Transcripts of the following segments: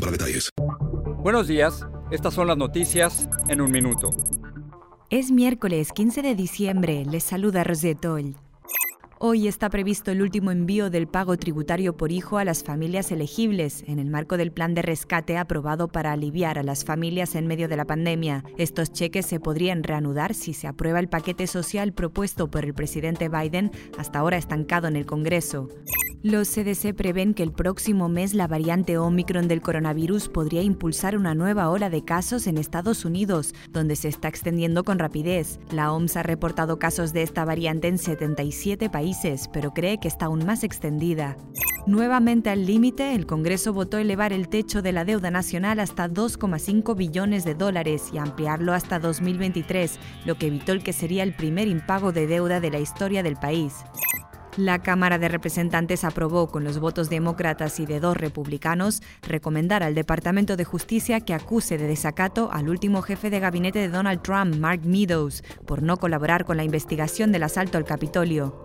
para detalles. Buenos días, estas son las noticias en un minuto. Es miércoles 15 de diciembre, les saluda Rosetol. Hoy está previsto el último envío del pago tributario por hijo a las familias elegibles, en el marco del plan de rescate aprobado para aliviar a las familias en medio de la pandemia. Estos cheques se podrían reanudar si se aprueba el paquete social propuesto por el presidente Biden, hasta ahora estancado en el Congreso. Los CDC prevén que el próximo mes la variante Omicron del coronavirus podría impulsar una nueva ola de casos en Estados Unidos, donde se está extendiendo con rapidez. La OMS ha reportado casos de esta variante en 77 países, pero cree que está aún más extendida. Nuevamente al límite, el Congreso votó elevar el techo de la deuda nacional hasta 2,5 billones de dólares y ampliarlo hasta 2023, lo que evitó el que sería el primer impago de deuda de la historia del país. La Cámara de Representantes aprobó con los votos demócratas y de dos republicanos recomendar al Departamento de Justicia que acuse de desacato al último jefe de gabinete de Donald Trump, Mark Meadows, por no colaborar con la investigación del asalto al Capitolio.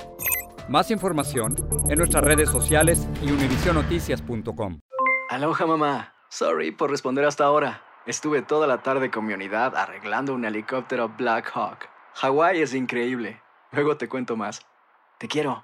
Más información en nuestras redes sociales y univisionoticias.com. Aloha mamá. Sorry por responder hasta ahora. Estuve toda la tarde con mi unidad arreglando un helicóptero Black Hawk. Hawái es increíble. Luego te cuento más. Te quiero.